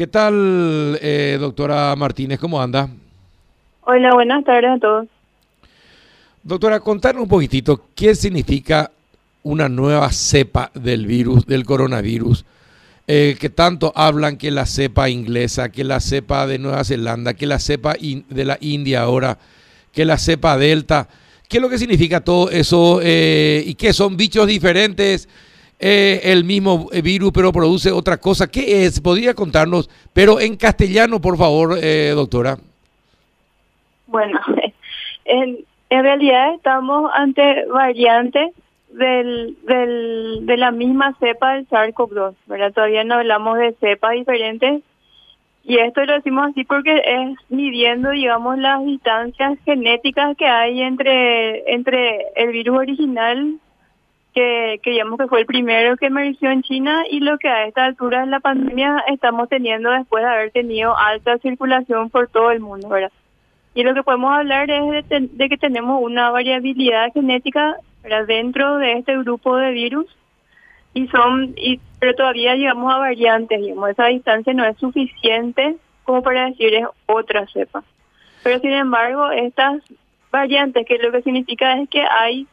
¿Qué tal, eh, doctora Martínez? ¿Cómo anda? Hola, buenas tardes a todos. Doctora, contarnos un poquitito qué significa una nueva cepa del virus, del coronavirus, eh, que tanto hablan que la cepa inglesa, que la cepa de Nueva Zelanda, que la cepa de la India ahora, que la cepa delta. ¿Qué es lo que significa todo eso eh, y qué son bichos diferentes? Eh, el mismo virus, pero produce otra cosa. ¿Qué es? ¿Podría contarnos? Pero en castellano, por favor, doctora. Bueno, en, en realidad estamos ante variantes del, de la misma cepa del SARS-CoV-2, ¿verdad? Todavía no hablamos de cepas diferentes y esto lo decimos así porque es midiendo, digamos, las distancias genéticas que hay entre, entre el virus original, que, que digamos que fue el primero que emergió en China, y lo que a esta altura de la pandemia estamos teniendo después de haber tenido alta circulación por todo el mundo, ¿verdad? Y lo que podemos hablar es de, de que tenemos una variabilidad genética dentro de este grupo de virus y son y pero todavía llegamos a variantes digamos esa distancia no es suficiente como para decir es otra cepa pero sin embargo estas variantes que lo que significa es que hay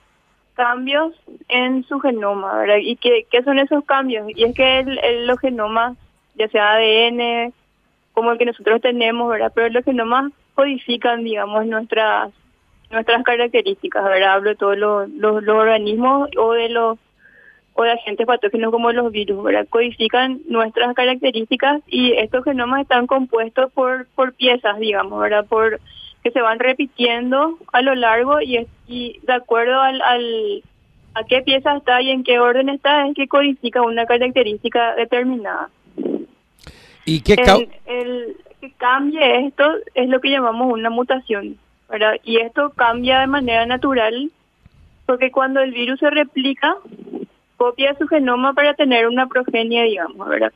cambios en su genoma verdad y qué qué son esos cambios y es que el, el, los genomas ya sea ADN como el que nosotros tenemos verdad pero los genomas codifican digamos nuestras nuestras características, ¿verdad? Hablo de todos los, los, organismos o de los o de agentes patógenos como los virus, ¿verdad? Codifican nuestras características y estos genomas están compuestos por por piezas, digamos, ¿verdad? Por que se van repitiendo a lo largo y, y de acuerdo al, al a qué pieza está y en qué orden está es que codifica una característica determinada. ¿Y qué el, el que cambie esto es lo que llamamos una mutación. Y esto cambia de manera natural porque cuando el virus se replica, copia su genoma para tener una progenie, digamos, ¿verdad?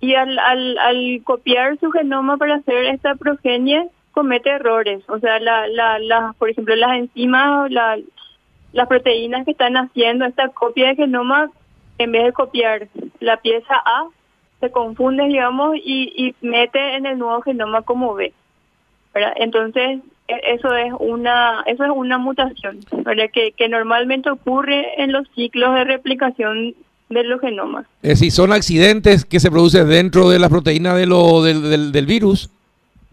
Y al, al, al copiar su genoma para hacer esta progenie, comete errores. O sea, la, la, la, por ejemplo, las enzimas, la, las proteínas que están haciendo esta copia de genoma, en vez de copiar la pieza A, se confunde, digamos, y, mete en el nuevo genoma como B. Entonces, e-, eso es una eso es una mutación que normalmente ocurre en los ciclos de replicación de los genomas. Es decir, son accidentes que se producen dentro de la proteína de lo, del, del, virus.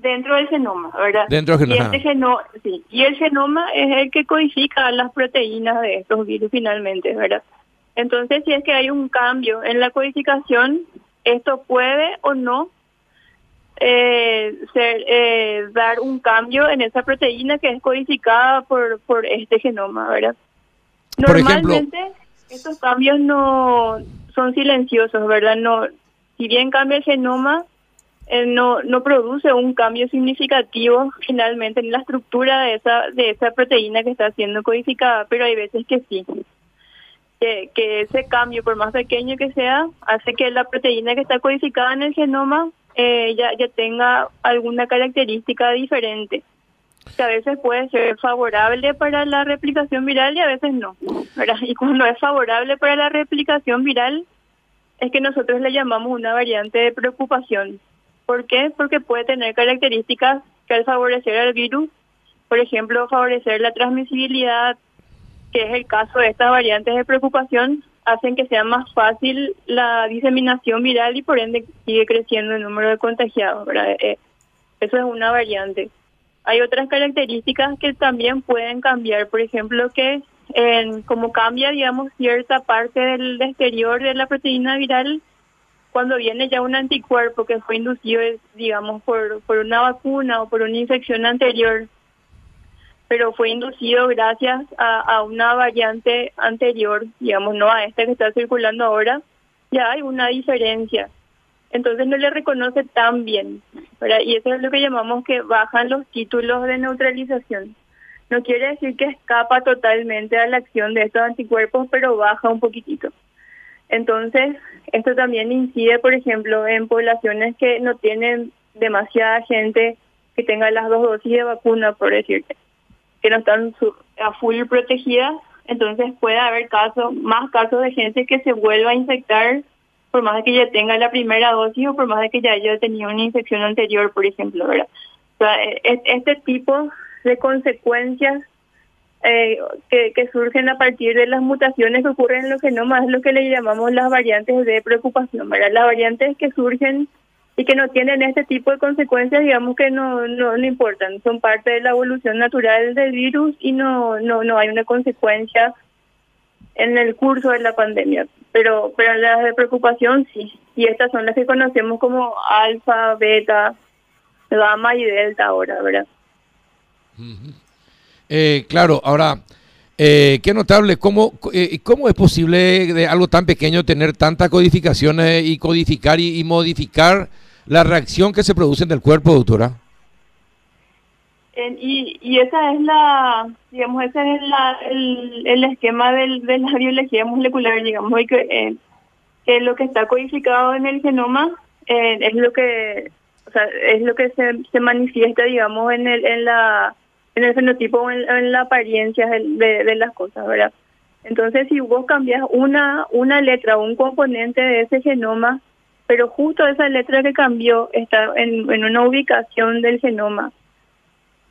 Dentro del genoma, ¿verdad? Dentro del genoma. Y, este geno, sí, y el genoma es el que codifica las proteínas de estos virus finalmente, ¿verdad? Entonces, si es que hay un cambio en la codificación, esto puede o no eh, ser, eh, dar un cambio en esa proteína que es codificada por, por este genoma, ¿verdad? Normalmente estos cambios no son silenciosos, ¿verdad? No, si bien cambia el genoma, eh, no no produce un cambio significativo finalmente en la estructura de esa de esa proteína que está siendo codificada, pero hay veces que sí. Que, ese cambio, por más pequeño que sea, hace que la proteína que está codificada en el genoma eh, ya, ya tenga alguna característica diferente que a veces puede ser favorable para la replicación viral y a veces no. ¿verdad? Y cuando es favorable para la replicación viral, es que nosotros le llamamos una variante de preocupación. ¿Por qué? Porque puede tener características que al favorecer al virus, por ejemplo, favorecer la transmisibilidad, que es el caso de estas variantes de preocupación, hacen que sea más fácil la diseminación viral y por ende sigue creciendo el número de contagiados. ¿verdad? Eh, eso es una variante. Hay otras características que también pueden cambiar, por ejemplo, que en, como cambia, digamos, cierta parte del exterior de la proteína viral, cuando viene ya un anticuerpo que fue inducido, digamos, por, una vacuna o por una infección anterior, pero fue inducido gracias a, una variante anterior, digamos, no a esta que está circulando ahora, ya hay una diferencia. Entonces no le reconoce tan bien, y eso es lo que llamamos que bajan los títulos de neutralización. No quiere decir que escapa totalmente a la acción de estos anticuerpos, pero baja un poquitito. Entonces, esto también incide, por ejemplo, en poblaciones que no tienen demasiada gente que tenga las dos dosis de vacuna, por decirte que no están a full protegidas, entonces puede haber casos, más casos de gente que se vuelva a infectar por más de que ya tenga la primera dosis o por más de que ya haya tenido una infección anterior, por ejemplo, ¿verdad? O sea, e, e, este tipo de consecuencias eh, que, que, surgen a partir de las mutaciones que ocurren en los genomas lo que le llamamos las variantes de preocupación, ¿verdad? Las variantes que surgen y que no tienen este tipo de consecuencias, digamos que no, no, no importan, son parte de la evolución natural del virus y no, no, no hay una consecuencia en el curso de la pandemia. Pero, pero las de preocupación sí, y estas son las que conocemos como alfa, beta, gamma y delta ahora, ¿verdad? Eh, claro, ahora, eh, qué notable, ¿cómo, eh, ¿cómo es posible de algo tan pequeño tener tanta codificación y codificar y, modificar la reacción que se produce en el cuerpo, doctora? y, y esa es la, digamos, ese es la, el, el esquema del, de la biología molecular, digamos, y que, que lo que está codificado en el genoma es lo que, o sea, es lo que se, se manifiesta, digamos, en el, en la en el fenotipo o en, la apariencia de, las cosas, ¿verdad? Entonces, si vos cambias una, una letra o un componente de ese genoma, pero justo esa letra que cambió está en, en una ubicación del genoma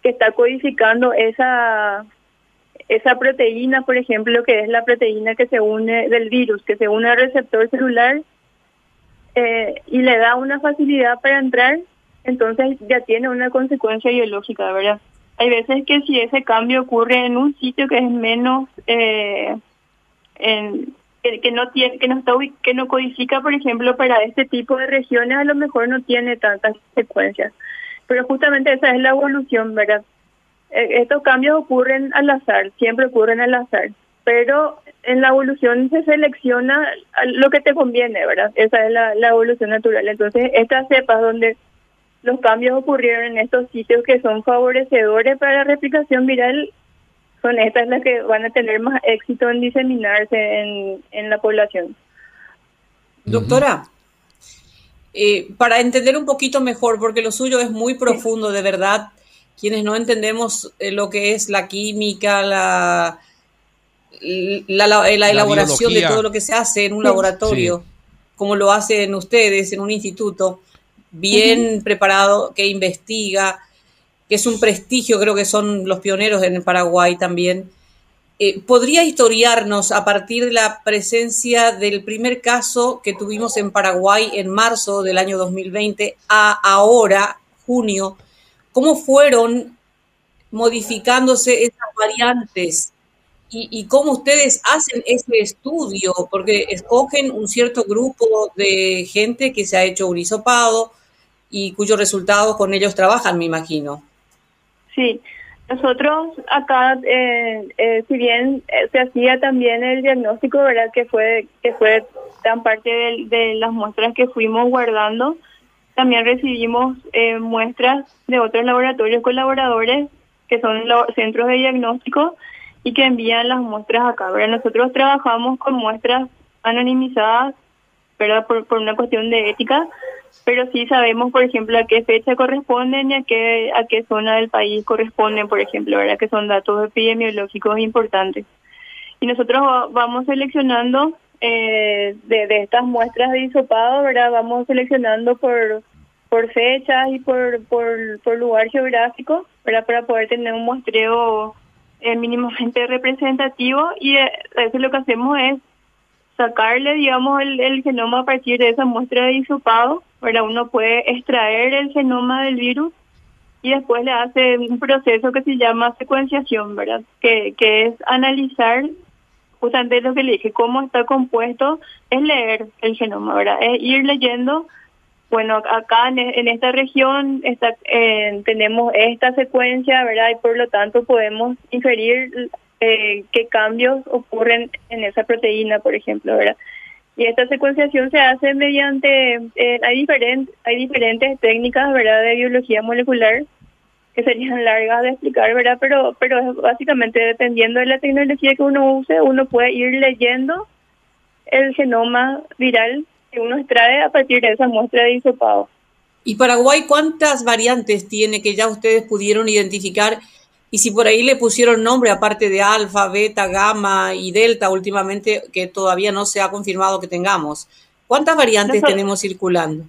que está codificando esa esa proteína, por ejemplo, que es la proteína que se une del virus, que se une al receptor celular eh, y le da una facilidad para entrar, entonces ya tiene una consecuencia biológica, ¿verdad? Hay veces que si ese cambio ocurre en un sitio que es menos eh, en, que, no tiene que no está que no codifica por ejemplo para este tipo de regiones a lo mejor no tiene tantas secuencias. Pero justamente esa es la evolución verdad e, estos cambios ocurren al azar siempre ocurren al azar. Pero en la evolución se selecciona lo que te conviene verdad esa es la, la evolución natural. Entonces estas cepas donde los cambios ocurrieron en estos sitios que son favorecedores para la replicación viral, son estas las que van a tener más éxito en diseminarse en, en la población. Doctora, eh, para entender un poquito mejor, porque lo suyo es muy profundo, de verdad, quienes no entendemos eh, lo que es la química, la, la, la, elaboración de todo lo que se hace en un laboratorio, como lo hacen ustedes en un instituto, bien preparado, que investiga, que es un prestigio, creo que son los pioneros en Paraguay también. Eh, ¿Podría historiarnos a partir de la presencia del primer caso que tuvimos en Paraguay en marzo del año 2020 a ahora, junio, cómo fueron modificándose esas variantes y, y, cómo ustedes hacen ese estudio, porque escogen un cierto grupo de gente que se ha hecho un hisopado, y cuyos resultados con ellos trabajan, me imagino. Sí, nosotros acá, eh, eh, si bien eh, se hacía también el diagnóstico, ¿verdad? Que fue, que fue tan parte de, las muestras que fuimos guardando, también recibimos muestras de otros laboratorios colaboradores que son los centros de diagnóstico y que envían las muestras acá. ¿verdad? Nosotros trabajamos con muestras anonimizadas, ¿verdad? Por, por una cuestión de ética, pero sí sabemos, por ejemplo, a qué fecha corresponden y a qué, a qué zona del país corresponden, por ejemplo, ¿verdad? Que son datos epidemiológicos importantes. Y nosotros vamos seleccionando eh, de, estas muestras de hisopado, ¿verdad? Vamos seleccionando por por fechas y por, por, por lugar geográfico, ¿verdad? Para poder tener un muestreo eh, mínimamente representativo y eh, eso lo que hacemos es sacarle, digamos, el, el genoma a partir de esa muestra de hisopado, ¿verdad? Uno puede extraer el genoma del virus y después le hace un proceso que se llama secuenciación, ¿verdad? Que, que es analizar justamente lo que le dije, cómo está compuesto, es leer el genoma, ¿verdad? Es ir leyendo, bueno, acá en, en esta región está, eh, tenemos esta secuencia, ¿verdad? Y por lo tanto podemos inferir eh, qué cambios ocurren en esa proteína, por ejemplo, ¿verdad? Y esta secuenciación se hace mediante, eh, hay, diferentes hay diferentes técnicas, ¿verdad?, de biología molecular que serían largas de explicar, ¿verdad? Pero, pero básicamente dependiendo de la tecnología que uno use, uno puede ir leyendo el genoma viral que uno extrae a partir de esa muestra de hisopado. ¿Y Paraguay cuántas variantes tiene que ya ustedes pudieron identificar y si por ahí le pusieron nombre, aparte de alfa, beta, gamma y delta últimamente, que todavía no se ha confirmado que tengamos, ¿Cuántas variantes tenemos circulando?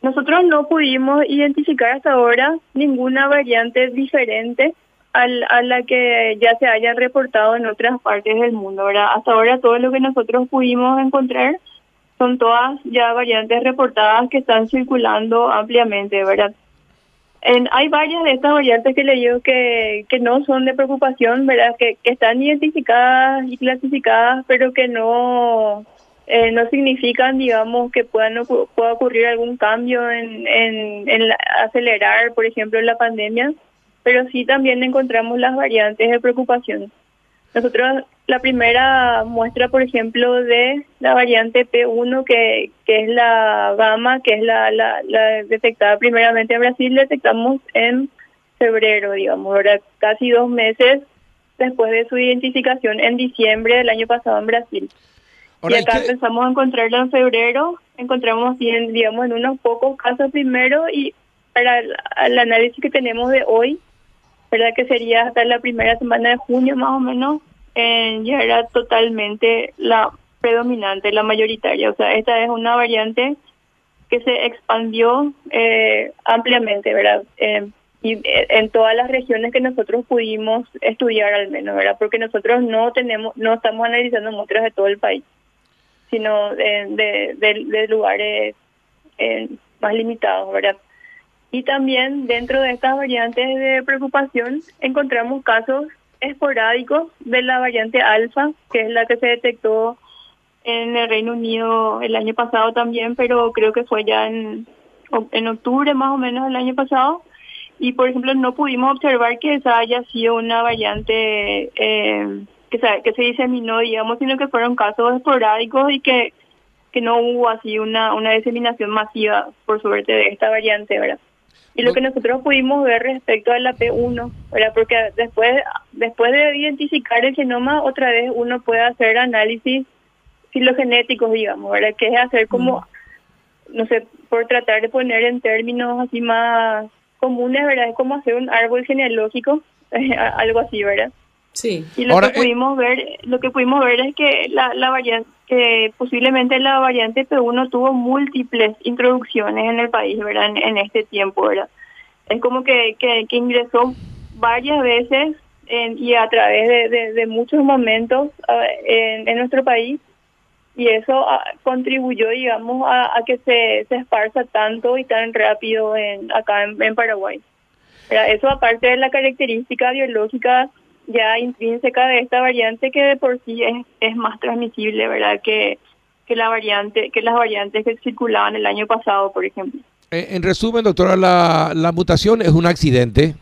Nosotros no pudimos identificar hasta ahora ninguna variante diferente a la que ya se haya reportado en otras partes del mundo. ¿verdad? Hasta ahora todo lo que nosotros pudimos encontrar son todas ya variantes reportadas que están circulando ampliamente, ¿verdad? Hay varias de estas variantes que le digo que, que no son de preocupación, ¿verdad? Que, están identificadas y clasificadas, pero que no eh, no significan, digamos, que puedan pueda ocurrir algún cambio en, en, en acelerar, por ejemplo, la pandemia, pero sí también encontramos las variantes de preocupación. Nosotros, la primera muestra, por ejemplo, de la variante P1, que, que es la gamma, que es la, la, detectada primeramente en Brasil, detectamos en febrero, digamos, ahora casi dos meses después de su identificación en diciembre del año pasado en Brasil. y acá empezamos a encontrarla en febrero, encontramos, bien, digamos, en unos pocos casos primero y para el análisis que tenemos de hoy, ¿verdad? Que sería hasta la primera semana de junio más o menos, eh, ya era totalmente la predominante, la mayoritaria. O sea, esta es una variante que se expandió eh, ampliamente, ¿verdad? Eh, y eh, en todas las regiones que nosotros pudimos estudiar al menos, ¿verdad? Porque nosotros no tenemos, no estamos analizando muestras de todo el país, sino de, de lugares más limitados, ¿verdad? Y también dentro de estas variantes de preocupación encontramos casos esporádicos de la variante alfa, que es la que se detectó en el Reino Unido el año pasado también, pero creo que fue ya en, en octubre más o menos del año pasado. Y por ejemplo, no pudimos observar que esa haya sido una variante eh, que, se, que se diseminó, digamos, sino que fueron casos esporádicos y que, que no hubo así una, una diseminación masiva, por suerte, de esta variante, ¿verdad? Y lo que nosotros pudimos ver respecto a la P1, ¿verdad? porque después, después de identificar el genoma, otra vez uno puede hacer análisis filogenéticos, digamos, ¿verdad? que es hacer como, mm. no sé, por tratar de poner en términos así más comunes, ¿verdad? Es como hacer un árbol genealógico, algo así, ¿verdad? Sí. Y lo que eh, pudimos ver, lo que pudimos ver es que la, la variante, que posiblemente la variante P1 tuvo múltiples introducciones en el país, ¿verdad? En, este tiempo, ¿verdad? Es como que, que, ingresó varias veces y a través de, de, muchos momentos en, en, nuestro país y eso ah, contribuyó, digamos, a, a, que se, se esparza tanto y tan rápido en, acá en, en Paraguay. Eso aparte de la característica biológica ya intrínseca de esta variante que de por sí es, es más transmisible, ¿verdad? Que, que la variante, que las variantes que circulaban el año pasado, por ejemplo. Eh, en resumen, doctora, la, la mutación es un accidente.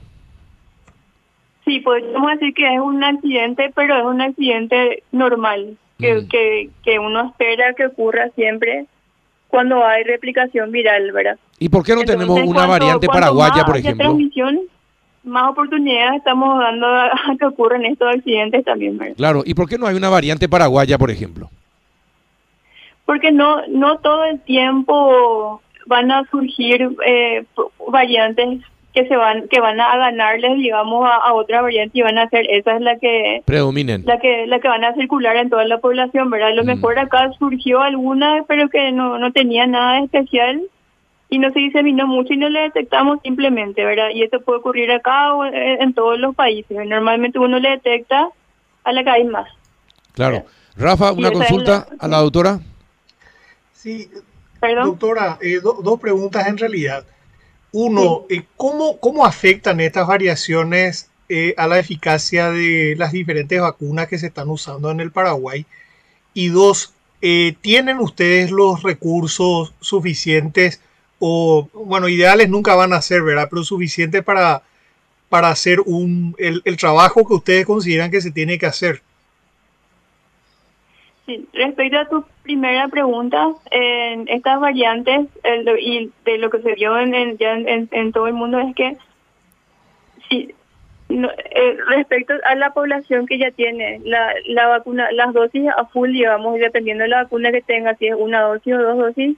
Sí, podemos decir que es un accidente, pero es un accidente normal, que, mm. que, que uno espera que ocurra siempre cuando hay replicación viral, ¿verdad? ¿Y por qué no tenemos una variante paraguaya, por ejemplo? Transmisión, más oportunidades estamos dando a que ocurran estos accidentes también. Claro, ¿y por qué no hay una variante paraguaya, por ejemplo? Porque no, no todo el tiempo van a surgir eh, variantes que se van que van a ganarles digamos a, otra variante y van a ser esa es la que predominen la que la que van a circular en toda la población verdad a lo mm. mejor acá surgió alguna pero que no no tenía nada especial y no se diseminó mucho y no le detectamos simplemente, ¿verdad? Y esto puede ocurrir acá o en todos los países. Normalmente uno le detecta a la que hay más. Claro. Rafa, una consulta a la doctora. Sí, doctora, eh, dos preguntas en realidad. Uno, eh, ¿cómo, ¿cómo afectan estas variaciones eh, a la eficacia de las diferentes vacunas que se están usando en el Paraguay? Y dos, ¿tienen ustedes los recursos suficientes o, bueno, ideales nunca van a ser, ¿verdad? Pero suficiente para, para hacer un, el, el trabajo que ustedes consideran que se tiene que hacer. Sí, respecto a tu primera pregunta, en estas variantes y de lo que se vio en, en, todo el mundo es que sí, eh, respecto a la población que ya tiene la, la vacuna, las dosis a full, digamos, dependiendo de la vacuna que tenga, si es una dosis o dos dosis,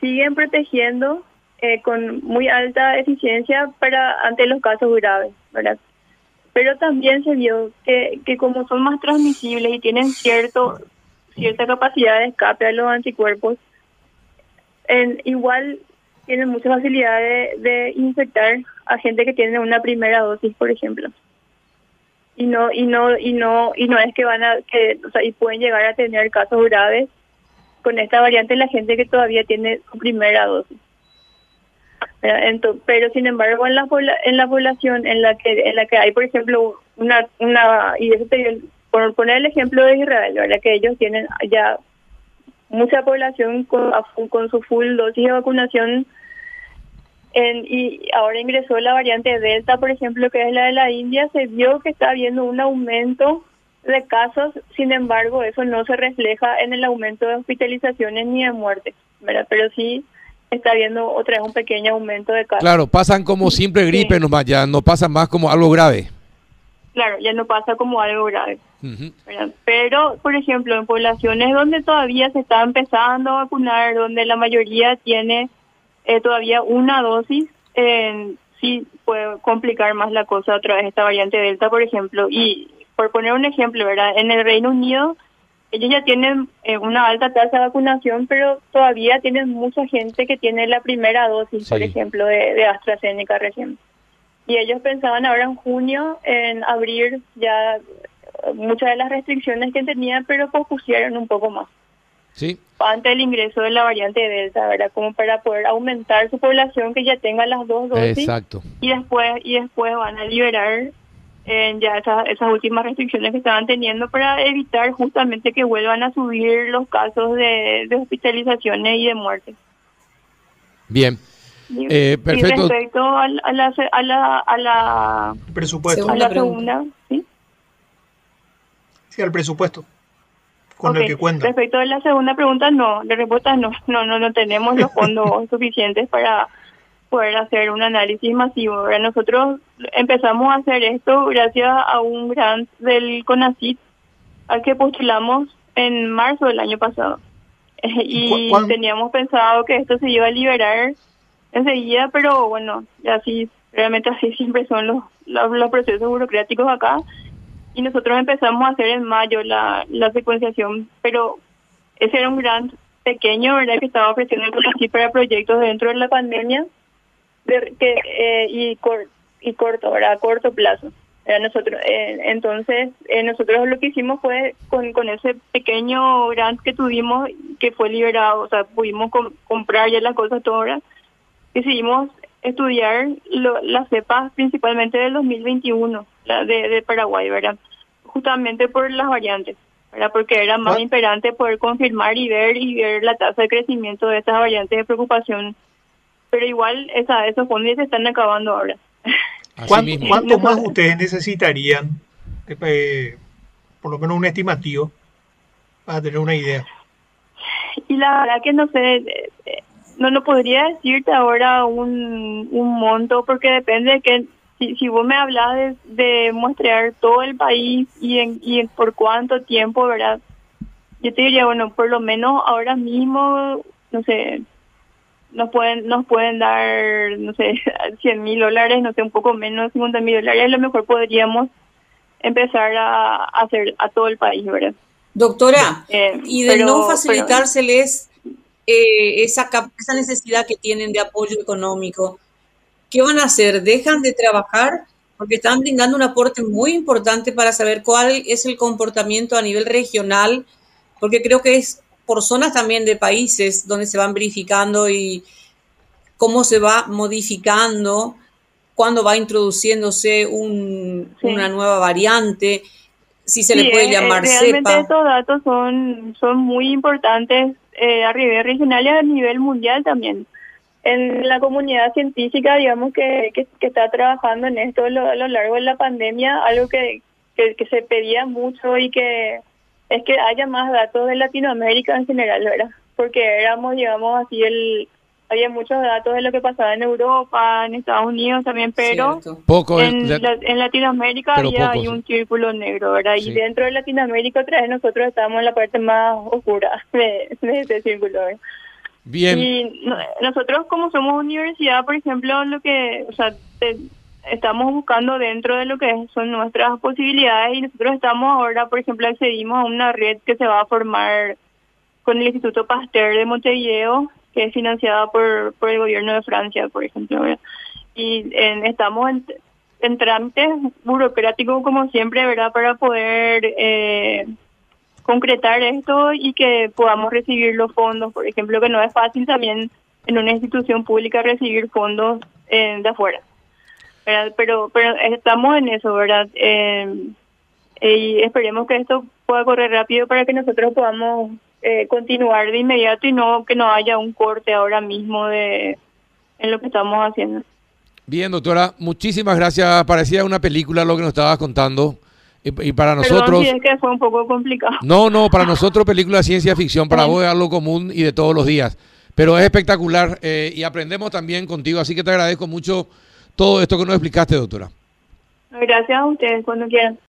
siguen protegiendo eh, con muy alta eficiencia para ante los casos graves, ¿verdad? Pero también se vio que, que como son más transmisibles y tienen cierto cierta capacidad de escape a los anticuerpos, igual tienen mucha facilidad de, de infectar a gente que tiene una primera dosis, por ejemplo. Y no y no y no y no es que van a que o sea, y pueden llegar a tener casos graves con esta variante la gente que todavía tiene su primera dosis. Pero sin embargo en la en la población en la que en la que hay por ejemplo una una y eso te por poner el ejemplo de Israel, ¿verdad? que ellos tienen ya mucha población con, con su full dosis de vacunación en, y ahora ingresó la variante Delta, por ejemplo, que es la de la India, se vio que está habiendo un aumento de casos, sin embargo, eso no se refleja en el aumento de hospitalizaciones ni de muertes, ¿verdad? Pero sí está habiendo otra vez un pequeño aumento de casos. Claro, pasan como simple gripe nomás, ya no pasan más como algo grave. Claro, ya no pasa como algo grave. Pero, por ejemplo, en poblaciones donde todavía se está empezando a vacunar, donde la mayoría tiene eh, todavía una dosis, eh, sí puede complicar más la cosa a través de esta variante Delta, por ejemplo. Y por poner un ejemplo, ¿verdad? En el Reino Unido, ellos ya tienen eh, una alta tasa de vacunación, pero todavía tienen mucha gente que tiene la primera dosis, por ejemplo, de, de AstraZeneca recién. Y ellos pensaban ahora en junio en abrir ya muchas de las restricciones que tenían, pero pospusieron un poco más. Sí. Antes del ingreso de la variante Delta, ¿verdad? Como para poder aumentar su población que ya tenga las dos dosis. Exacto. Y después, y después van a liberar eh, ya esas, esas últimas restricciones que estaban teniendo para evitar justamente que vuelvan a subir los casos de, de hospitalizaciones y de muertes. Bien. Eh, perfecto. Y respecto a, la, a la, a la, presupuesto. A la segunda, ¿sí? Sí, al presupuesto con el que cuenta. Respecto a la segunda pregunta, no, la respuesta no, no, no, no tenemos los fondos suficientes para poder hacer un análisis masivo. Nosotros empezamos a hacer esto gracias a un grant del CONACIT al que postulamos en marzo del año pasado. Y teníamos pensado que esto se iba a liberar enseguida, pero bueno, así, realmente así siempre son los, los procesos burocráticos acá y nosotros empezamos a hacer en mayo la, la secuenciación, pero ese era un gran pequeño, ¿verdad?, que estaba ofreciendo así para proyectos dentro de la pandemia de, que, eh, y, y corto, ¿verdad?, a corto plazo. nosotros eh, Entonces, eh, nosotros lo que hicimos fue con, con ese pequeño grant que tuvimos, que fue liberado, o sea, pudimos comprar ya las cosas todas, decidimos estudiar lo, las cepas principalmente del 2021 la de, de Paraguay, ¿verdad? Justamente por las variantes, ¿verdad? Porque era más imperante poder confirmar y ver y ver la tasa de crecimiento de estas variantes de preocupación. Pero igual esa, esos fondos se están acabando ahora. ¿Cuánto, más ustedes necesitarían, eh, por lo menos un estimativo, para tener una idea? Y la verdad que no sé, eh, eh, no, no podría decirte ahora un, un monto porque depende de que si, si vos me hablas de, de todo el país y, en, y por cuánto tiempo, ¿verdad? Yo te diría, bueno, por lo menos ahora mismo, no sé, nos pueden nos pueden dar, no sé, 100 mil dólares, no sé, un poco menos, 50 mil dólares, a lo mejor podríamos empezar a, hacer a todo el país, ¿verdad? Doctora, eh, y de no facilitárseles eh, esa, esa necesidad que tienen de apoyo económico, ¿qué van a hacer? ¿Dejan de trabajar? Porque están brindando un aporte muy importante para saber cuál es el comportamiento a nivel regional, porque creo que es por zonas también de países donde se van verificando y cómo se va modificando, cuándo va introduciéndose una nueva variante, si se le puede eh, llamar realmente estos datos son, son muy importantes eh, a nivel regional y a nivel mundial también. En la comunidad científica, digamos, que, que, está trabajando en esto a lo, largo de la pandemia, algo que, que, se pedía mucho y que es que haya más datos de Latinoamérica en general, ¿verdad? Porque éramos, digamos, así el... Había muchos datos de lo que pasaba en Europa, en Estados Unidos también, pero Poco en, en Latinoamérica había un círculo negro, ¿verdad? Y dentro de Latinoamérica otra vez nosotros estábamos en la parte más oscura de, de ese círculo, ¿verdad? Bien. Y nosotros como somos universidad, por ejemplo, lo que, o sea, estamos buscando dentro de lo que son nuestras posibilidades y nosotros estamos ahora, por ejemplo, accedimos a una red que se va a formar con el Instituto Pasteur de Montevideo, que es financiada por, por el gobierno de Francia, por ejemplo. Y estamos en, en trámites burocráticos, como siempre, ¿verdad?, para poder eh, concretar esto y que podamos recibir los fondos, por ejemplo, que no es fácil también en una institución pública recibir fondos eh, de afuera. Pero, pero estamos en eso, ¿verdad? Eh, y esperemos que esto pueda correr rápido para que nosotros podamos eh, continuar de inmediato y no que no haya un corte ahora mismo de en lo que estamos haciendo. Bien, doctora, muchísimas gracias. Parecía una película lo que nos estabas contando. Y, para nosotros... es que fue un poco complicado. No, no, para nosotros película de ciencia ficción, para vos es algo común y de todos los días. Pero es espectacular eh, y aprendemos también contigo, así que te agradezco mucho todo esto que nos explicaste, doctora. Gracias a ustedes, cuando quieran.